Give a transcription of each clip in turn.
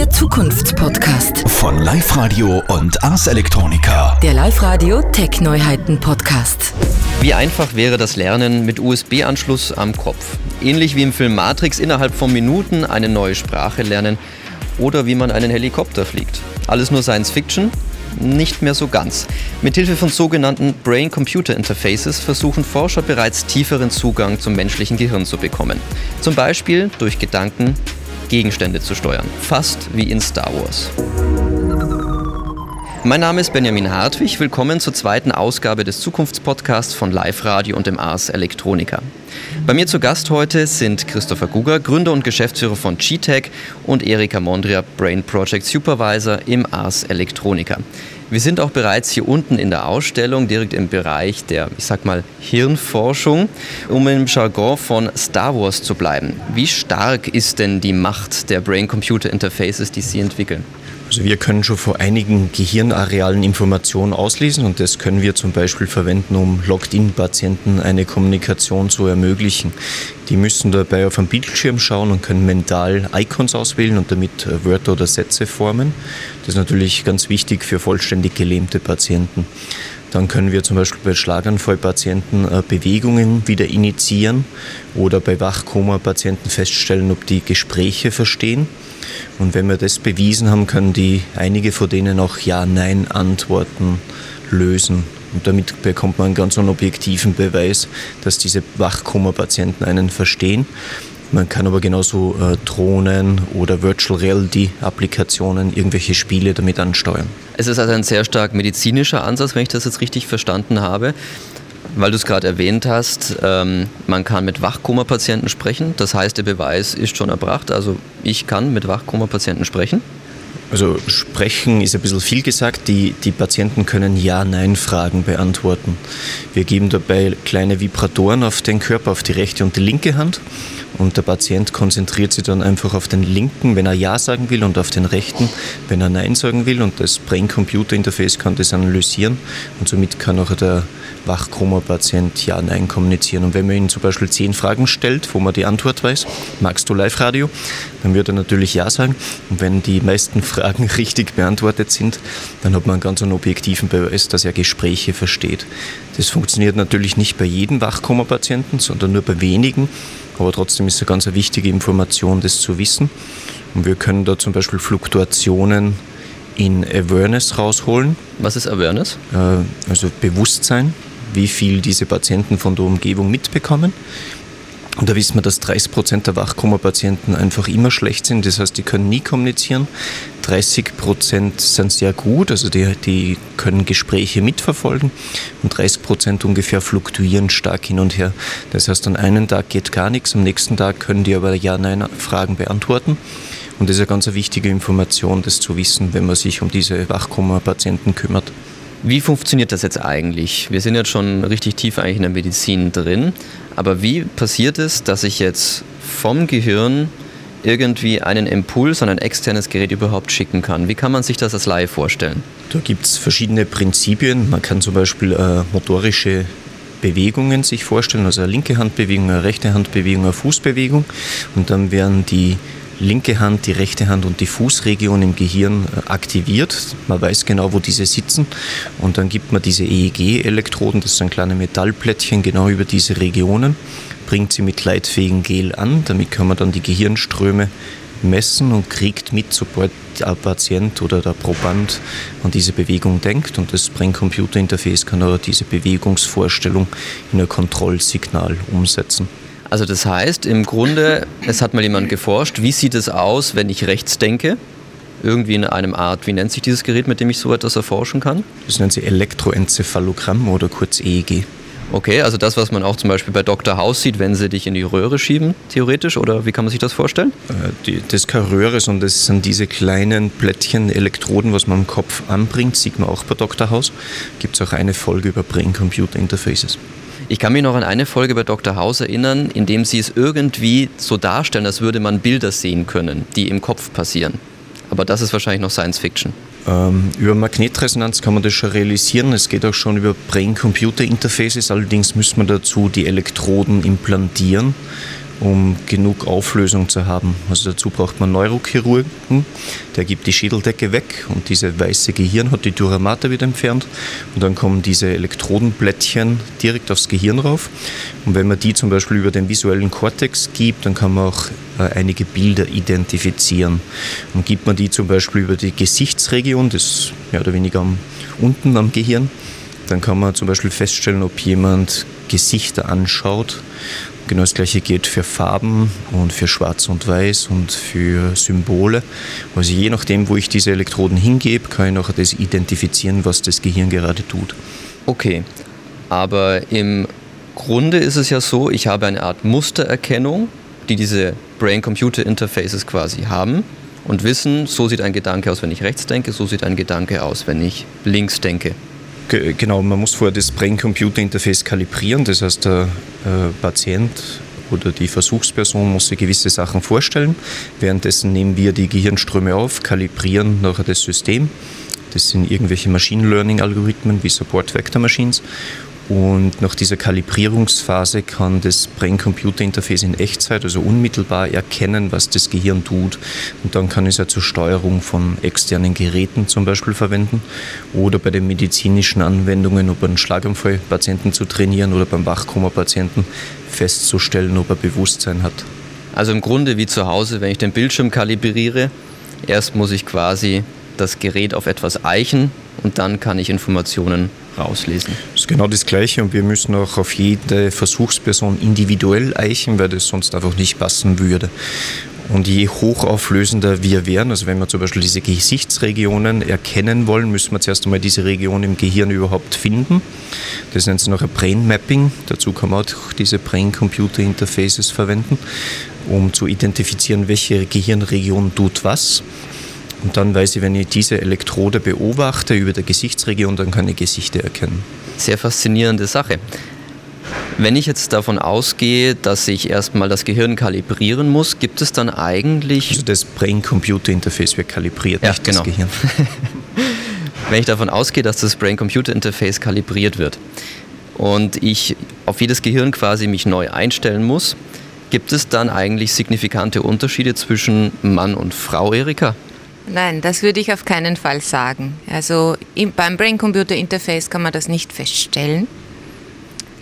Der Zukunftspodcast. Von Live Radio und Ars Electronica. Der Live Radio Tech Neuheiten Podcast. Wie einfach wäre das Lernen mit USB-Anschluss am Kopf? Ähnlich wie im Film Matrix innerhalb von Minuten eine neue Sprache lernen oder wie man einen Helikopter fliegt. Alles nur Science Fiction? Nicht mehr so ganz. Mithilfe von sogenannten Brain-Computer-Interfaces versuchen Forscher bereits tieferen Zugang zum menschlichen Gehirn zu bekommen. Zum Beispiel durch Gedanken Gegenstände zu steuern. Fast wie in Star Wars. Mein Name ist Benjamin Hartwig. Willkommen zur zweiten Ausgabe des Zukunftspodcasts von Live Radio und dem Ars Electronica. Bei mir zu Gast heute sind Christopher Guger, Gründer und Geschäftsführer von GTEC und Erika Mondria, Brain Project Supervisor im Ars Electronica. Wir sind auch bereits hier unten in der Ausstellung, direkt im Bereich der, ich sag mal, Hirnforschung, um im Jargon von Star Wars zu bleiben. Wie stark ist denn die Macht der Brain-Computer-Interfaces, die Sie entwickeln? Also wir können schon vor einigen Gehirnarealen Informationen auslesen und das können wir zum Beispiel verwenden, um Logged-in-Patienten eine Kommunikation zu ermöglichen. Die müssen dabei auf einen Bildschirm schauen und können mental Icons auswählen und damit äh, Wörter oder Sätze formen. Das ist natürlich ganz wichtig für vollständig gelähmte Patienten. Dann können wir zum Beispiel bei Schlaganfallpatienten äh, Bewegungen wieder initiieren oder bei Wachkoma-Patienten feststellen, ob die Gespräche verstehen. Und wenn wir das bewiesen haben, können die einige von denen auch Ja-Nein-Antworten lösen. Und damit bekommt man einen ganz objektiven Beweis, dass diese Wachkoma-Patienten einen verstehen. Man kann aber genauso äh, Drohnen oder Virtual Reality Applikationen, irgendwelche Spiele damit ansteuern. Es ist also ein sehr stark medizinischer Ansatz, wenn ich das jetzt richtig verstanden habe. Weil du es gerade erwähnt hast, ähm, man kann mit Wachkoma-Patienten sprechen. Das heißt, der Beweis ist schon erbracht. Also ich kann mit Wachkoma-Patienten sprechen. Also sprechen ist ein bisschen viel gesagt. Die, die Patienten können Ja-Nein-Fragen beantworten. Wir geben dabei kleine Vibratoren auf den Körper, auf die rechte und die linke Hand. Und der Patient konzentriert sich dann einfach auf den linken, wenn er Ja sagen will, und auf den rechten, wenn er Nein sagen will. Und das Brain-Computer-Interface kann das analysieren. Und somit kann auch der Wachkoma-Patient Ja, Nein kommunizieren. Und wenn man ihn zum Beispiel zehn Fragen stellt, wo man die Antwort weiß, magst du Live-Radio, dann wird er natürlich Ja sagen. Und wenn die meisten Fragen richtig beantwortet sind, dann hat man einen ganz objektiven Beweis, dass er Gespräche versteht. Das funktioniert natürlich nicht bei jedem Wachkoma-Patienten, sondern nur bei wenigen. Aber trotzdem ist es eine ganz wichtige Information, das zu wissen. Und wir können da zum Beispiel Fluktuationen in Awareness rausholen. Was ist Awareness? Äh, also Bewusstsein, wie viel diese Patienten von der Umgebung mitbekommen. Und da wissen wir, dass 30 Prozent der Wachkoma-Patienten einfach immer schlecht sind. Das heißt, die können nie kommunizieren. 30 Prozent sind sehr gut, also die, die können Gespräche mitverfolgen. Und 30 Prozent ungefähr fluktuieren stark hin und her. Das heißt, an einem Tag geht gar nichts, am nächsten Tag können die aber Ja-Nein-Fragen beantworten. Und das ist eine ganz wichtige Information, das zu wissen, wenn man sich um diese Wachkoma-Patienten kümmert. Wie funktioniert das jetzt eigentlich? Wir sind jetzt schon richtig tief eigentlich in der Medizin drin, aber wie passiert es, dass ich jetzt vom Gehirn irgendwie einen Impuls an ein externes Gerät überhaupt schicken kann? Wie kann man sich das als Laie vorstellen? Da gibt es verschiedene Prinzipien. Man kann zum Beispiel äh, motorische Bewegungen sich vorstellen, also eine linke Handbewegung, eine rechte Handbewegung, eine Fußbewegung und dann werden die linke Hand, die rechte Hand und die Fußregion im Gehirn äh, aktiviert. Man weiß genau, wo diese sitzen und dann gibt man diese EEG-Elektroden, das sind kleine Metallplättchen genau über diese Regionen, bringt sie mit leitfähigen Gel an, damit kann man dann die Gehirnströme messen und kriegt mit, sobald der Patient oder der Proband an diese Bewegung denkt und das Brain-Computer-Interface kann auch diese Bewegungsvorstellung in ein Kontrollsignal umsetzen. Also das heißt, im Grunde, es hat mal jemand geforscht, wie sieht es aus, wenn ich rechts denke? Irgendwie in einem Art, wie nennt sich dieses Gerät, mit dem ich so etwas erforschen kann? Das nennt sich Elektroenzephalogramm oder kurz EEG. Okay, also das, was man auch zum Beispiel bei Dr. House sieht, wenn sie dich in die Röhre schieben, theoretisch, oder wie kann man sich das vorstellen? Äh, das ist keine Röhre, sondern das sind diese kleinen Plättchen, Elektroden, was man im Kopf anbringt, sieht man auch bei Dr. House. Gibt es auch eine Folge über Brain-Computer-Interfaces. Ich kann mich noch an eine Folge bei Dr. House erinnern, in dem sie es irgendwie so darstellen, als würde man Bilder sehen können, die im Kopf passieren. Aber das ist wahrscheinlich noch Science Fiction. Ähm, über Magnetresonanz kann man das schon realisieren. Es geht auch schon über Brain-Computer-Interfaces. Allerdings müssen wir dazu die Elektroden implantieren. Um genug Auflösung zu haben. Also dazu braucht man Neurochirurgen, der gibt die Schädeldecke weg und diese weiße Gehirn hat die Duramata wieder entfernt. Und dann kommen diese Elektrodenblättchen direkt aufs Gehirn rauf. Und wenn man die zum Beispiel über den visuellen Kortex gibt, dann kann man auch äh, einige Bilder identifizieren. Und gibt man die zum Beispiel über die Gesichtsregion, das mehr oder weniger unten am Gehirn, dann kann man zum Beispiel feststellen, ob jemand Gesichter anschaut Genau das gleiche gilt für Farben und für Schwarz und Weiß und für Symbole. Also je nachdem, wo ich diese Elektroden hingebe, kann ich nachher das identifizieren, was das Gehirn gerade tut. Okay, aber im Grunde ist es ja so, ich habe eine Art Mustererkennung, die diese Brain-Computer-Interfaces quasi haben und wissen, so sieht ein Gedanke aus, wenn ich rechts denke, so sieht ein Gedanke aus, wenn ich links denke. Genau, man muss vorher das Brain-Computer-Interface kalibrieren. Das heißt, der äh, Patient oder die Versuchsperson muss sich gewisse Sachen vorstellen. Währenddessen nehmen wir die Gehirnströme auf, kalibrieren nachher das System. Das sind irgendwelche Machine Learning-Algorithmen wie Support Vector Machines und nach dieser Kalibrierungsphase kann das Brain-Computer-Interface in Echtzeit, also unmittelbar erkennen, was das Gehirn tut. Und dann kann es ja zur Steuerung von externen Geräten zum Beispiel verwenden oder bei den medizinischen Anwendungen, um einen Schlaganfallpatienten zu trainieren oder beim Wachkoma-Patienten festzustellen, ob er Bewusstsein hat. Also im Grunde wie zu Hause, wenn ich den Bildschirm kalibriere, erst muss ich quasi das Gerät auf etwas eichen und dann kann ich Informationen rauslesen. Das ist genau das Gleiche und wir müssen auch auf jede Versuchsperson individuell eichen, weil das sonst einfach nicht passen würde. Und je hochauflösender wir wären, also wenn wir zum Beispiel diese Gesichtsregionen erkennen wollen, müssen wir zuerst einmal diese Region im Gehirn überhaupt finden. Das nennt sich nachher Brain Mapping. Dazu kann man auch diese Brain-Computer-Interfaces verwenden, um zu identifizieren, welche Gehirnregion tut was. Und dann weiß ich, wenn ich diese Elektrode beobachte über der Gesichtsregion, dann kann ich Gesichter erkennen. Sehr faszinierende Sache. Wenn ich jetzt davon ausgehe, dass ich erstmal das Gehirn kalibrieren muss, gibt es dann eigentlich. Also das Brain-Computer-Interface wird kalibriert, ja, nicht genau. das Gehirn. Wenn ich davon ausgehe, dass das Brain-Computer-Interface kalibriert wird und ich auf jedes Gehirn quasi mich neu einstellen muss, gibt es dann eigentlich signifikante Unterschiede zwischen Mann und Frau, Erika? Nein, das würde ich auf keinen Fall sagen. Also im, beim Brain-Computer-Interface kann man das nicht feststellen.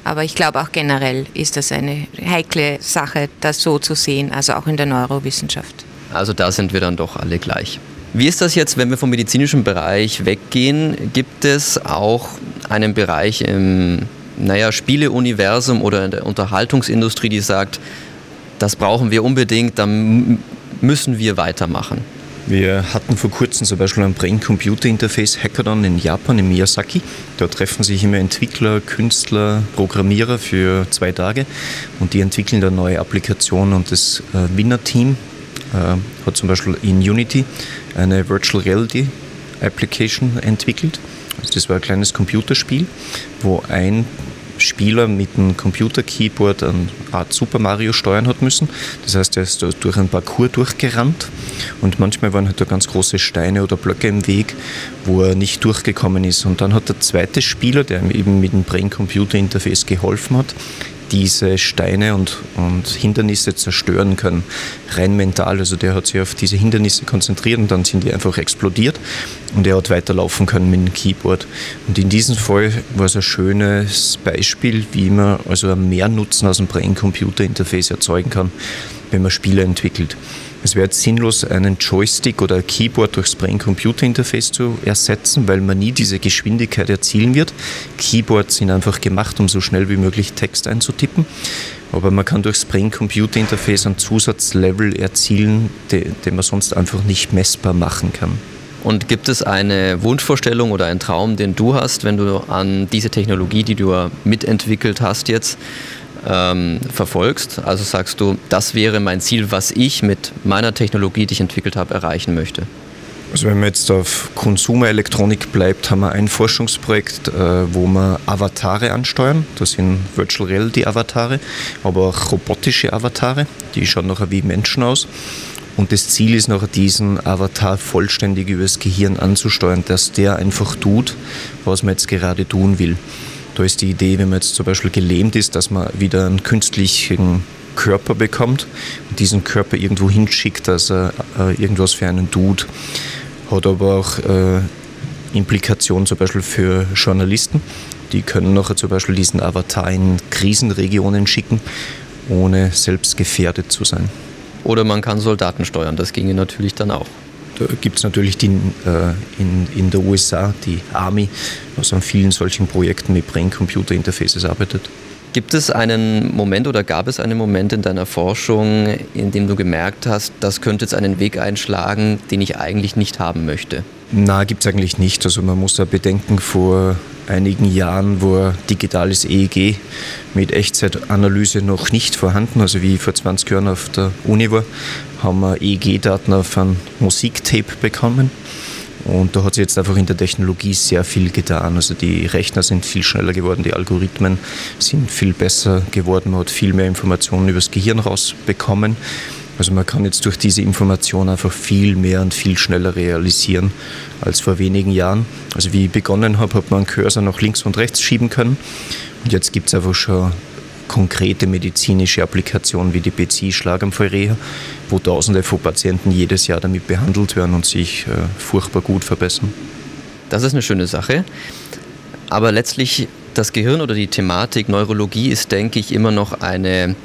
Aber ich glaube auch generell ist das eine heikle Sache, das so zu sehen, also auch in der Neurowissenschaft. Also da sind wir dann doch alle gleich. Wie ist das jetzt, wenn wir vom medizinischen Bereich weggehen? Gibt es auch einen Bereich im naja, Spieleuniversum oder in der Unterhaltungsindustrie, die sagt, das brauchen wir unbedingt, dann müssen wir weitermachen? Wir hatten vor kurzem zum Beispiel ein Brain-Computer-Interface Hackathon in Japan, in Miyazaki. Dort treffen sich immer Entwickler, Künstler, Programmierer für zwei Tage und die entwickeln dann neue Applikationen und das äh, Winner-Team äh, hat zum Beispiel in Unity eine Virtual Reality Application entwickelt. Also das war ein kleines Computerspiel, wo ein Spieler mit einem Computer-Keyboard eine Art Super Mario steuern hat müssen. Das heißt, er ist durch einen Parcours durchgerannt und manchmal waren halt da ganz große Steine oder Blöcke im Weg, wo er nicht durchgekommen ist. Und dann hat der zweite Spieler, der ihm eben mit dem Brain-Computer-Interface geholfen hat, diese Steine und, und Hindernisse zerstören können. Rein mental. Also der hat sich auf diese Hindernisse konzentriert und dann sind die einfach explodiert und er hat weiterlaufen können mit dem Keyboard. Und in diesem Fall war es ein schönes Beispiel, wie man also mehr Nutzen aus dem Brain-Computer-Interface erzeugen kann, wenn man Spiele entwickelt. Es wäre sinnlos, einen Joystick oder ein Keyboard durchs Brain-Computer-Interface zu ersetzen, weil man nie diese Geschwindigkeit erzielen wird. Keyboards sind einfach gemacht, um so schnell wie möglich Text einzutippen. Aber man kann durchs Brain-Computer-Interface einen Zusatzlevel erzielen, den, den man sonst einfach nicht messbar machen kann. Und gibt es eine Wunschvorstellung oder einen Traum, den du hast, wenn du an diese Technologie, die du mitentwickelt hast jetzt, ähm, verfolgst? Also sagst du, das wäre mein Ziel, was ich mit meiner Technologie, die ich entwickelt habe, erreichen möchte? Also wenn man jetzt auf Konsumerelektronik bleibt, haben wir ein Forschungsprojekt, äh, wo wir Avatare ansteuern. Das sind Virtual Reality Avatare, aber auch robotische Avatare. Die schauen nachher wie Menschen aus. Und das Ziel ist nachher, diesen Avatar vollständig übers Gehirn anzusteuern, dass der einfach tut, was man jetzt gerade tun will. Da ist die Idee, wenn man jetzt zum Beispiel gelähmt ist, dass man wieder einen künstlichen Körper bekommt und diesen Körper irgendwo hinschickt, dass er äh, irgendwas für einen tut. Hat aber auch äh, Implikationen zum Beispiel für Journalisten. Die können nachher zum Beispiel diesen Avatar in Krisenregionen schicken, ohne selbst gefährdet zu sein. Oder man kann Soldaten steuern, das ginge natürlich dann auch. Da gibt es natürlich die, äh, in, in der USA die Army, was an vielen solchen Projekten mit Brain-Computer-Interfaces arbeitet. Gibt es einen Moment oder gab es einen Moment in deiner Forschung, in dem du gemerkt hast, das könnte jetzt einen Weg einschlagen, den ich eigentlich nicht haben möchte? Na, gibt es eigentlich nicht. Also man muss da bedenken, vor einigen Jahren war digitales EEG mit Echtzeitanalyse noch nicht vorhanden. Also wie ich vor 20 Jahren auf der Uni war, haben wir EEG-Daten auf ein Musiktape bekommen. Und da hat sich jetzt einfach in der Technologie sehr viel getan. Also die Rechner sind viel schneller geworden, die Algorithmen sind viel besser geworden, man hat viel mehr Informationen über das Gehirn rausbekommen. Also man kann jetzt durch diese Information einfach viel mehr und viel schneller realisieren als vor wenigen Jahren. Also wie ich begonnen habe, hat man einen Cursor nach links und rechts schieben können. Und jetzt gibt es einfach schon konkrete medizinische Applikationen wie die BC-Schlaganfallreha, wo Tausende von Patienten jedes Jahr damit behandelt werden und sich äh, furchtbar gut verbessern. Das ist eine schöne Sache. Aber letztlich das Gehirn oder die Thematik Neurologie ist, denke ich, immer noch eine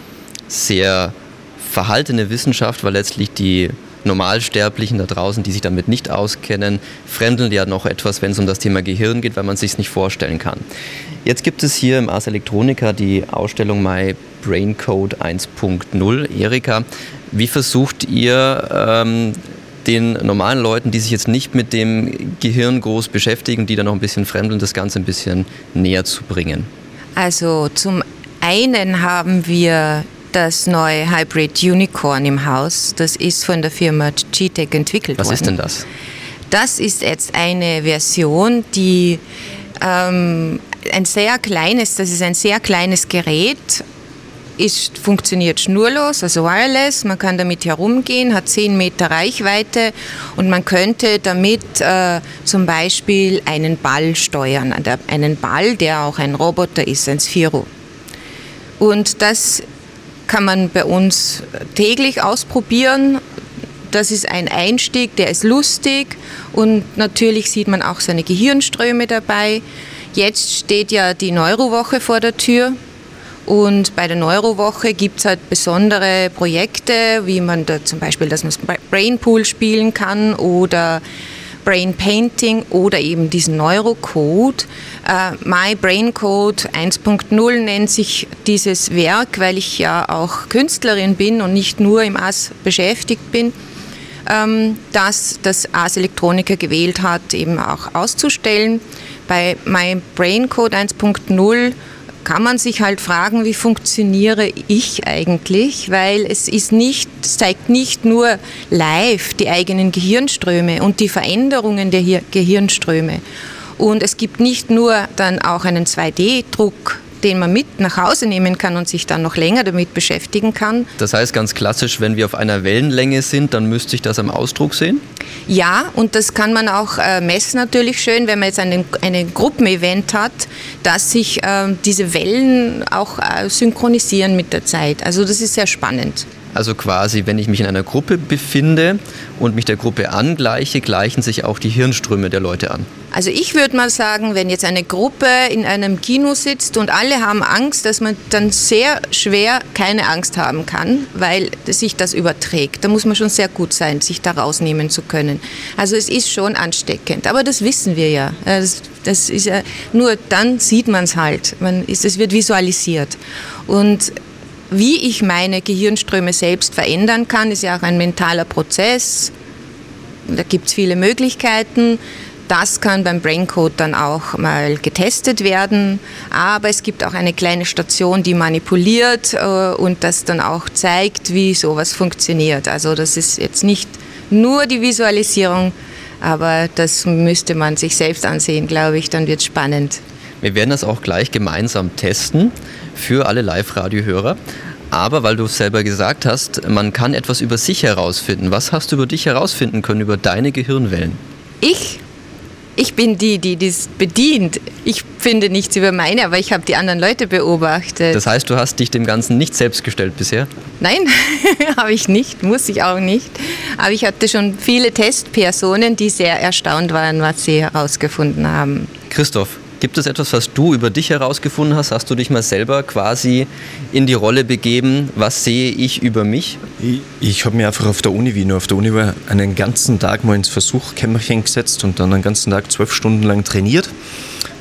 sehr verhaltene Wissenschaft, weil letztlich die Normalsterblichen da draußen, die sich damit nicht auskennen, fremdeln ja noch etwas, wenn es um das Thema Gehirn geht, weil man es sich nicht vorstellen kann. Jetzt gibt es hier im Ars Electronica die Ausstellung My Brain Code 1.0. Erika, wie versucht ihr ähm, den normalen Leuten, die sich jetzt nicht mit dem Gehirn groß beschäftigen, die da noch ein bisschen fremdeln, das Ganze ein bisschen näher zu bringen? Also zum einen haben wir das neue Hybrid Unicorn im Haus. Das ist von der Firma GTEC entwickelt Was worden. Was ist denn das? Das ist jetzt eine Version, die ähm, ein sehr kleines, das ist ein sehr kleines Gerät, ist, funktioniert schnurlos, also wireless. Man kann damit herumgehen, hat 10 Meter Reichweite und man könnte damit äh, zum Beispiel einen Ball steuern. Einen Ball, der auch ein Roboter ist, ein Sphero. Und das kann man bei uns täglich ausprobieren. Das ist ein Einstieg, der ist lustig und natürlich sieht man auch seine Gehirnströme dabei. Jetzt steht ja die Neurowoche vor der Tür. Und bei der Neurowoche gibt es halt besondere Projekte, wie man da zum Beispiel, dass man Brainpool spielen kann oder Brain Painting oder eben diesen Neurocode. Äh, My Brain Code 1.0 nennt sich dieses Werk, weil ich ja auch Künstlerin bin und nicht nur im AS beschäftigt bin, ähm, dass das AS Elektroniker gewählt hat, eben auch auszustellen. Bei My Brain Code 1.0 kann man sich halt fragen, wie funktioniere ich eigentlich, weil es ist nicht, zeigt nicht nur live die eigenen Gehirnströme und die Veränderungen der Gehirnströme. Und es gibt nicht nur dann auch einen 2D-Druck den man mit nach Hause nehmen kann und sich dann noch länger damit beschäftigen kann. Das heißt ganz klassisch, wenn wir auf einer Wellenlänge sind, dann müsste ich das am Ausdruck sehen? Ja, und das kann man auch äh, messen natürlich schön, wenn man jetzt einen, einen Gruppenevent hat, dass sich äh, diese Wellen auch äh, synchronisieren mit der Zeit. Also das ist sehr spannend. Also quasi, wenn ich mich in einer Gruppe befinde und mich der Gruppe angleiche, gleichen sich auch die Hirnströme der Leute an. Also ich würde mal sagen, wenn jetzt eine Gruppe in einem Kino sitzt und alle haben Angst, dass man dann sehr schwer keine Angst haben kann, weil sich das überträgt. Da muss man schon sehr gut sein, sich da rausnehmen zu können. Also es ist schon ansteckend, aber das wissen wir ja. Das, das ist ja nur dann sieht man es halt. Es wird visualisiert. Und wie ich meine Gehirnströme selbst verändern kann, ist ja auch ein mentaler Prozess. Da gibt es viele Möglichkeiten. Das kann beim Braincode dann auch mal getestet werden. Aber es gibt auch eine kleine Station, die manipuliert äh, und das dann auch zeigt, wie sowas funktioniert. Also das ist jetzt nicht nur die Visualisierung, aber das müsste man sich selbst ansehen, glaube ich. Dann wird es spannend. Wir werden das auch gleich gemeinsam testen für alle Live-Radio-Hörer. Aber weil du es selber gesagt hast, man kann etwas über sich herausfinden. Was hast du über dich herausfinden können, über deine Gehirnwellen? Ich? Ich bin die, die das bedient. Ich finde nichts über meine, aber ich habe die anderen Leute beobachtet. Das heißt, du hast dich dem Ganzen nicht selbst gestellt bisher? Nein, habe ich nicht, muss ich auch nicht. Aber ich hatte schon viele Testpersonen, die sehr erstaunt waren, was sie herausgefunden haben. Christoph, Gibt es etwas, was du über dich herausgefunden hast? Hast du dich mal selber quasi in die Rolle begeben? Was sehe ich über mich? Ich, ich habe mir einfach auf der Uni, wie nur auf der Uni war, einen ganzen Tag mal ins Versuchkämmerchen gesetzt und dann einen ganzen Tag zwölf Stunden lang trainiert.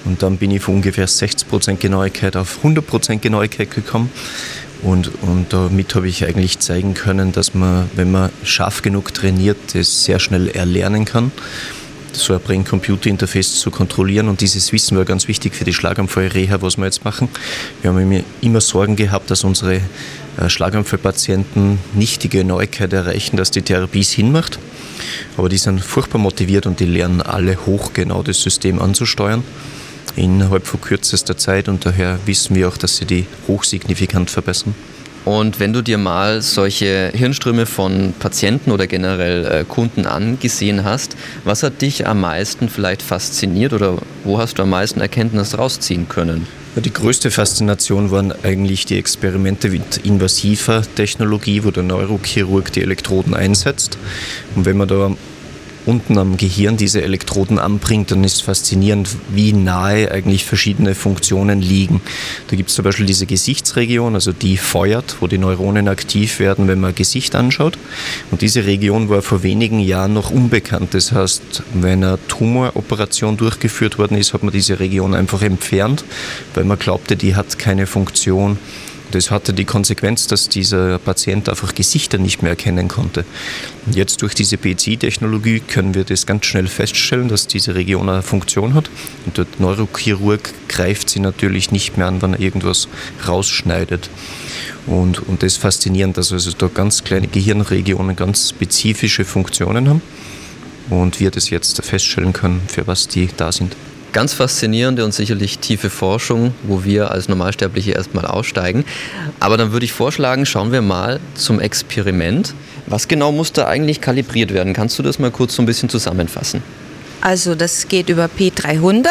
Und dann bin ich von ungefähr 60% Genauigkeit auf 100% Genauigkeit gekommen. Und, und damit habe ich eigentlich zeigen können, dass man, wenn man scharf genug trainiert, das sehr schnell erlernen kann so ein Brain-Computer-Interface zu kontrollieren. Und dieses Wissen war ganz wichtig für die Schlaganfall-Reha, was wir jetzt machen. Wir haben immer Sorgen gehabt, dass unsere äh, Schlaganfallpatienten nicht die Genauigkeit erreichen, dass die Therapie Sinn macht. Aber die sind furchtbar motiviert und die lernen alle hoch genau das System anzusteuern innerhalb von kürzester Zeit und daher wissen wir auch, dass sie die hochsignifikant verbessern. Und wenn du dir mal solche Hirnströme von Patienten oder generell äh, Kunden angesehen hast, was hat dich am meisten vielleicht fasziniert oder wo hast du am meisten Erkenntnis rausziehen können? Die größte Faszination waren eigentlich die Experimente mit invasiver Technologie, wo der Neurochirurg die Elektroden einsetzt. Und wenn man da unten am Gehirn diese Elektroden anbringt, dann ist faszinierend, wie nahe eigentlich verschiedene Funktionen liegen. Da gibt es zum Beispiel diese Gesichtsregion, also die feuert, wo die Neuronen aktiv werden, wenn man Gesicht anschaut. Und diese Region war vor wenigen Jahren noch unbekannt. Das heißt, wenn eine Tumoroperation durchgeführt worden ist, hat man diese Region einfach entfernt, weil man glaubte, die hat keine Funktion. Das hatte die Konsequenz, dass dieser Patient einfach Gesichter nicht mehr erkennen konnte. Jetzt durch diese PCI-Technologie können wir das ganz schnell feststellen, dass diese Region eine Funktion hat. Und der Neurochirurg greift sie natürlich nicht mehr an, wenn er irgendwas rausschneidet. Und, und das ist faszinierend, dass also da ganz kleine Gehirnregionen ganz spezifische Funktionen haben und wir das jetzt feststellen können, für was die da sind. Ganz faszinierende und sicherlich tiefe Forschung, wo wir als Normalsterbliche erstmal aussteigen. Aber dann würde ich vorschlagen, schauen wir mal zum Experiment. Was genau muss da eigentlich kalibriert werden? Kannst du das mal kurz so ein bisschen zusammenfassen? Also das geht über P300.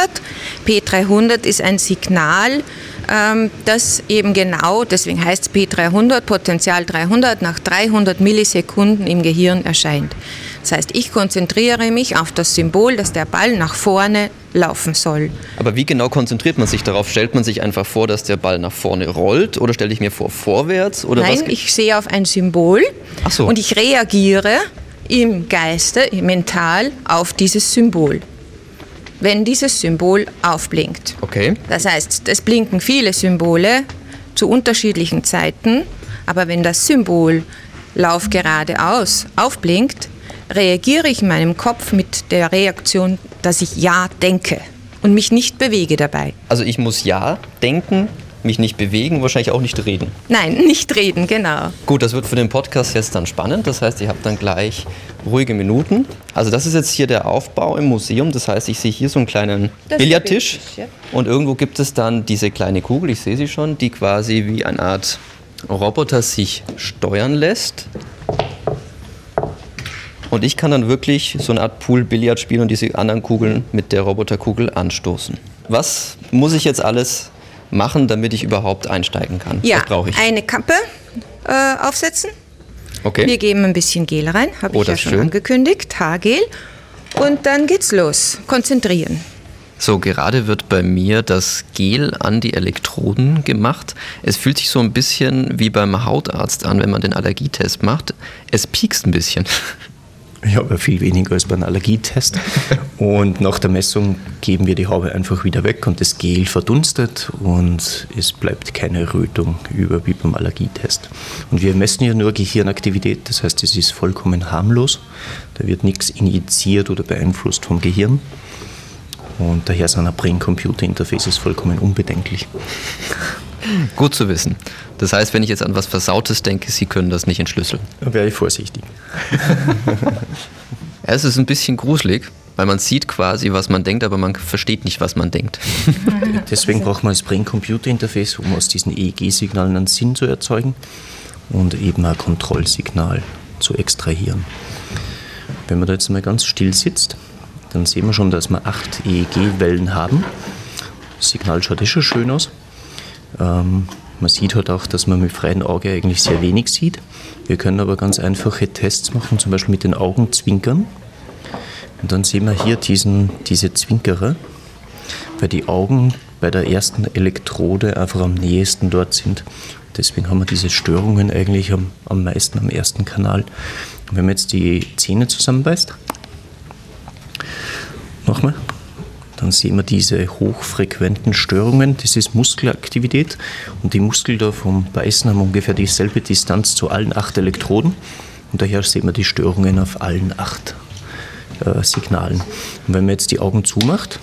P300 ist ein Signal, ähm, das eben genau, deswegen heißt es P300, Potenzial 300, nach 300 Millisekunden im Gehirn erscheint. Das heißt, ich konzentriere mich auf das Symbol, dass der Ball nach vorne laufen soll. Aber wie genau konzentriert man sich darauf? Stellt man sich einfach vor, dass der Ball nach vorne rollt oder stelle ich mir vor vorwärts? Oder Nein, was? ich sehe auf ein Symbol so. und ich reagiere im Geiste, mental auf dieses Symbol. Wenn dieses Symbol aufblinkt. Okay. Das heißt, es blinken viele Symbole zu unterschiedlichen Zeiten, aber wenn das Symbol Lauf geradeaus aufblinkt, reagiere ich in meinem Kopf mit der Reaktion, dass ich Ja denke und mich nicht bewege dabei. Also ich muss Ja denken, mich nicht bewegen, wahrscheinlich auch nicht reden. Nein, nicht reden, genau. Gut, das wird für den Podcast jetzt dann spannend. Das heißt, ihr habt dann gleich ruhige Minuten. Also das ist jetzt hier der Aufbau im Museum. Das heißt, ich sehe hier so einen kleinen Das Billardtisch, ja. Und irgendwo gibt es dann diese kleine Kugel, ich sehe sie schon, die quasi wie eine Art Roboter sich steuern lässt. Und ich kann dann wirklich so eine Art Pool-Billard spielen und diese anderen Kugeln mit der Roboterkugel anstoßen. Was muss ich jetzt alles machen, damit ich überhaupt einsteigen kann? Ja, Was brauche ich? eine Kappe äh, aufsetzen. Okay. Wir geben ein bisschen Gel rein, habe Oh, ich ja schon schön. angekündigt, Haargel. Und dann geht's los. Konzentrieren. So, gerade wird bei mir das Gel an die Elektroden gemacht. Es fühlt sich so ein bisschen wie beim Hautarzt an, wenn man den Allergietest macht. Es piekst ein bisschen. Ja, aber viel weniger als beim Allergietest. Und nach der Messung geben wir die Haube einfach wieder weg und das Gel verdunstet und es bleibt keine Rötung über wie beim Allergietest. Und wir messen ja nur Gehirnaktivität, das heißt, es ist vollkommen harmlos. Da wird nichts injiziert oder beeinflusst vom Gehirn. Und daher sind ein Brain-Computer-Interfaces vollkommen unbedenklich. Gut zu wissen. Das heißt, wenn ich jetzt an was Versautes denke, Sie können das nicht entschlüsseln. Da wäre ich vorsichtig. Es ist ein bisschen gruselig, weil man sieht quasi, was man denkt, aber man versteht nicht, was man denkt. Deswegen braucht man das Brain-Computer-Interface, um aus diesen EEG-Signalen einen Sinn zu erzeugen und eben ein Kontrollsignal zu extrahieren. Wenn man da jetzt mal ganz still sitzt, dann sehen wir schon, dass wir acht EEG-Wellen haben. Das Signal schaut eh schon schön aus. Ähm, man sieht halt auch, dass man mit freiem Auge eigentlich sehr wenig sieht. Wir können aber ganz einfache Tests machen, zum Beispiel mit den Augen zwinkern. Und dann sehen wir hier diesen, diese Zwinkerer, weil die Augen bei der ersten Elektrode einfach am nächsten dort sind. Deswegen haben wir diese Störungen eigentlich am, am meisten am ersten Kanal. Und wenn man jetzt die Zähne zusammenbeißt, nochmal, dann sehen wir diese hochfrequenten Störungen. Das ist Muskelaktivität und die Muskeln da vom Beißen haben ungefähr dieselbe Distanz zu allen acht Elektroden und daher sehen wir die Störungen auf allen acht äh, Signalen. Und wenn man jetzt die Augen zumacht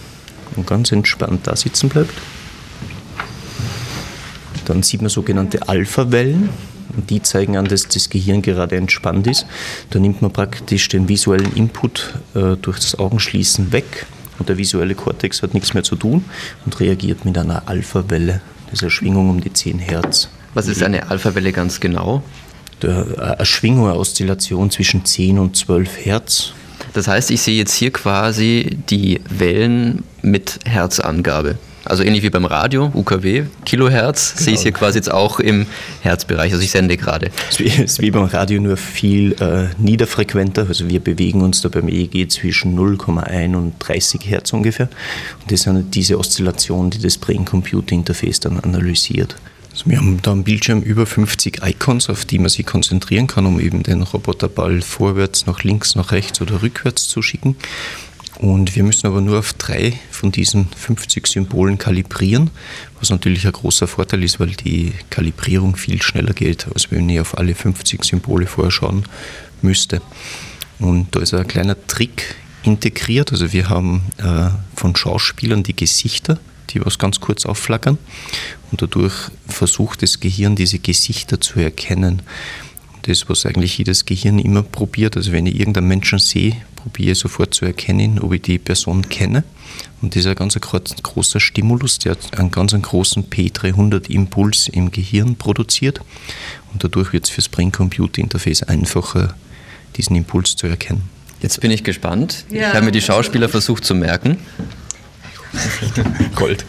und ganz entspannt da sitzen bleibt, dann sieht man sogenannte Alpha-Wellen. Und die zeigen an, dass das Gehirn gerade entspannt ist. Da nimmt man praktisch den visuellen Input äh, durch das Augenschließen weg und der visuelle Kortex hat nichts mehr zu tun und reagiert mit einer Alpha-Welle. Eine Schwingung um die 10 Hertz. Was ist eine Alpha-Welle ganz genau? Äh, eine Schwingung, eine Oszillation zwischen 10 und 12 Hertz. Das heißt, ich sehe jetzt hier quasi die Wellen mit Herzangabe. Also ähnlich wie beim Radio, UKW, Kilohertz, genau. sehe ich hier quasi jetzt auch im Herzbereich. Also ich sende gerade. Es ist wie beim Radio nur viel äh, niederfrequenter. Also wir bewegen uns da beim EEG zwischen 0,1 und 30 Hertz ungefähr. Und das sind diese Oszillationen, die das Brain-Computer-Interface dann analysiert. Also wir haben da am Bildschirm über 50 Icons, auf die man sich konzentrieren kann, um eben den Roboterball vorwärts, nach links, nach rechts oder rückwärts zu schicken. Und wir müssen aber nur auf drei von diesen 50 Symbolen kalibrieren, was natürlich ein großer Vorteil ist, weil die Kalibrierung viel schneller geht, als wenn ich auf alle 50 Symbole vorher schauen müsste. Und da ist ein kleiner Trick integriert. Also wir haben äh, von Schauspielern die Gesichter, die was ganz kurz aufflackern. Und dadurch versucht das Gehirn, diese Gesichter zu erkennen das, was eigentlich jedes Gehirn immer probiert. Also wenn ich irgendeinen Menschen sehe, probiere ich sofort zu erkennen, ob ich die Person kenne. Und das ist ein ganz großer Stimulus, der einen ganz großen P300-Impuls im Gehirn produziert. Und dadurch wird es fürs Brain-Computer-Interface einfacher, diesen Impuls zu erkennen. Jetzt bin ich gespannt. Ja. Ich habe mir die Schauspieler versucht zu merken. Gold.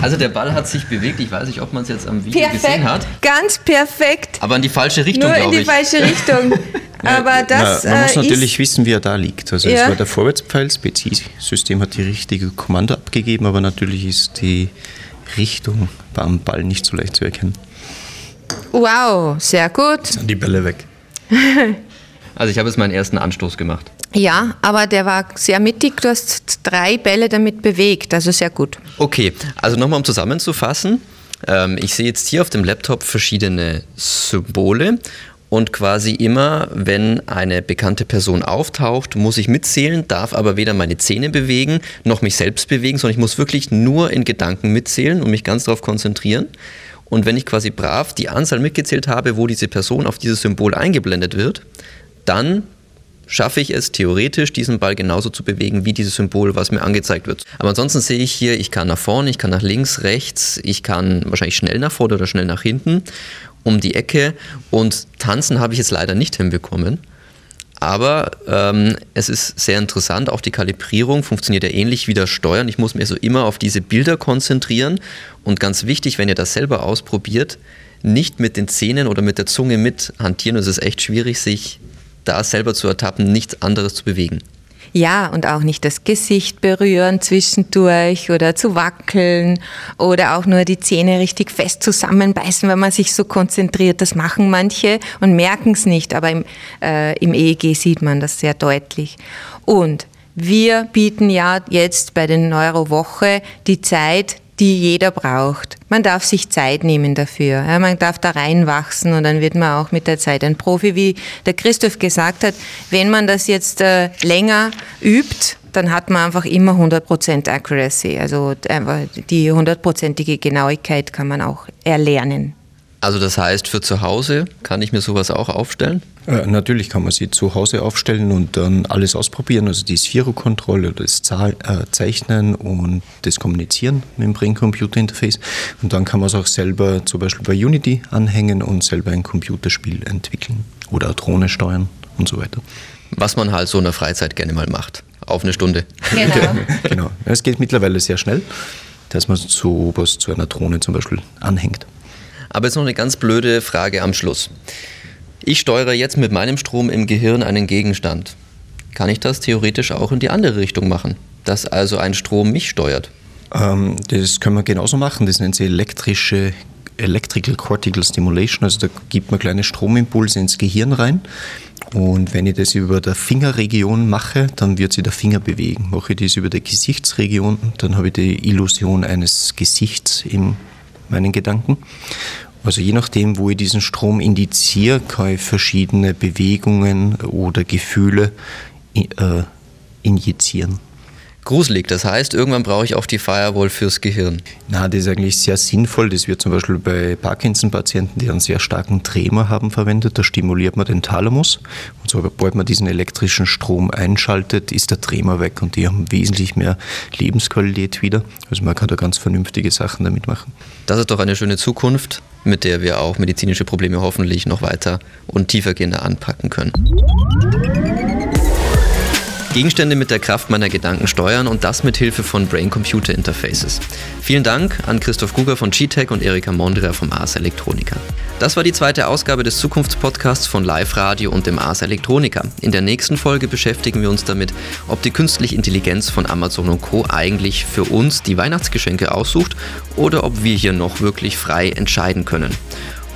Also der Ball hat sich bewegt. Ich weiß nicht, ob man es jetzt am Video perfekt. gesehen hat. Ganz perfekt. Aber in die falsche Richtung, Nur in die ich. falsche Richtung. Aber das Na, Man muss äh, natürlich wissen, wie er da liegt. Also ja. es war der Vorwärtspfeil, das PC-System hat die richtige Kommando abgegeben, aber natürlich ist die Richtung beim Ball nicht so leicht zu erkennen. Wow, sehr gut. Jetzt sind die Bälle weg. also ich habe jetzt meinen ersten Anstoß gemacht. Ja, aber der war sehr mittig. Du hast drei Bälle damit bewegt, also sehr gut. Okay, also nochmal um zusammenzufassen. Ähm, ich sehe jetzt hier auf dem Laptop verschiedene Symbole und quasi immer, wenn eine bekannte Person auftaucht, muss ich mitzählen, darf aber weder meine Zähne bewegen noch mich selbst bewegen, sondern ich muss wirklich nur in Gedanken mitzählen und mich ganz darauf konzentrieren. Und wenn ich quasi brav die Anzahl mitgezählt habe, wo diese Person auf dieses Symbol eingeblendet wird, dann schaffe ich es theoretisch, diesen Ball genauso zu bewegen wie dieses Symbol, was mir angezeigt wird. Aber ansonsten sehe ich hier, ich kann nach vorne, ich kann nach links, rechts, ich kann wahrscheinlich schnell nach vorne oder schnell nach hinten, um die Ecke und tanzen habe ich jetzt leider nicht hinbekommen. Aber ähm, es ist sehr interessant, auch die Kalibrierung funktioniert ja ähnlich wie das Steuern. Ich muss mir so immer auf diese Bilder konzentrieren und ganz wichtig, wenn ihr das selber ausprobiert, nicht mit den Zähnen oder mit der Zunge mit hantieren. Es ist echt schwierig, sich da selber zu ertappen, nichts anderes zu bewegen. Ja, und auch nicht das Gesicht berühren zwischendurch oder zu wackeln oder auch nur die Zähne richtig fest zusammenbeißen, wenn man sich so konzentriert. Das machen manche und merken es nicht, aber im, äh, im EEG sieht man das sehr deutlich. Und wir bieten ja jetzt bei den Neurowoche die Zeit, die jeder braucht. Man darf sich Zeit nehmen dafür. Ja, man darf da reinwachsen und dann wird man auch mit der Zeit ein Profi. Wie der Christoph gesagt hat, wenn man das jetzt äh, länger übt, dann hat man einfach immer 100% Accuracy. Also die hundertprozentige Genauigkeit kann man auch erlernen. Also das heißt, für zu Hause kann ich mir sowas auch aufstellen? Äh, natürlich kann man sie zu Hause aufstellen und dann alles ausprobieren. Also die Sphero-Kontrolle, das Zahl, äh, Zeichnen und das Kommunizieren mit dem Brain-Computer-Interface. Und dann kann man es auch selber zum Beispiel bei Unity anhängen und selber ein Computerspiel entwickeln oder Drohne steuern und so weiter. Was man halt so in der Freizeit gerne mal macht auf eine Stunde. Genau. genau. Es geht mittlerweile sehr schnell, dass man so was zu einer Drohne zum Beispiel anhängt. Aber jetzt noch eine ganz blöde Frage am Schluss. Ich steuere jetzt mit meinem Strom im Gehirn einen Gegenstand. Kann ich das theoretisch auch in die andere Richtung machen? Dass also ein Strom mich steuert? Ähm, das können wir genauso machen. Das nennt sich elektrische Electrical Cortical Stimulation. Also da gibt man kleine Stromimpulse ins Gehirn rein. Und wenn ich das über der Fingerregion mache, dann wird sich der Finger bewegen. Mache ich das über der Gesichtsregion, dann habe ich die Illusion eines Gesichts in meinen Gedanken. Also je nachdem, wo ich diesen Strom indiziere, kann ich verschiedene Bewegungen oder Gefühle äh, injizieren. Gruselig, das heißt, irgendwann brauche ich auch die Firewall fürs Gehirn. Na, das ist eigentlich sehr sinnvoll. Das wird zum Beispiel bei Parkinson-Patienten, die einen sehr starken Tremor haben, verwendet. Da stimuliert man den Thalamus. Und sobald man diesen elektrischen Strom einschaltet, ist der Tremor weg und die haben wesentlich mehr Lebensqualität wieder. Also man kann da ganz vernünftige Sachen damit machen. Das ist doch eine schöne Zukunft, mit der wir auch medizinische Probleme hoffentlich noch weiter und tiefergehender anpacken können. Gegenstände mit der Kraft meiner Gedanken steuern und das mit Hilfe von Brain-Computer-Interfaces. Vielen Dank an Christoph Guger von GTEC und Erika Mondria vom Ars Electronica. Das war die zweite Ausgabe des Zukunftspodcasts von Live Radio und dem Ars Electronica. In der nächsten Folge beschäftigen wir uns damit, ob die künstliche Intelligenz von Amazon und Co. eigentlich für uns die Weihnachtsgeschenke aussucht oder ob wir hier noch wirklich frei entscheiden können.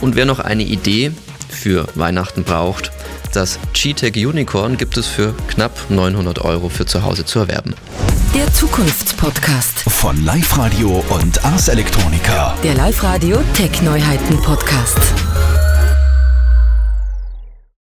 Und wer noch eine Idee für Weihnachten braucht, das G-Tech Unicorn gibt es für knapp 900 Euro für zu Hause zu erwerben. Der Zukunftspodcast. Von Live Radio und Ars Electronica. Der Live Radio Tech Neuheiten Podcast.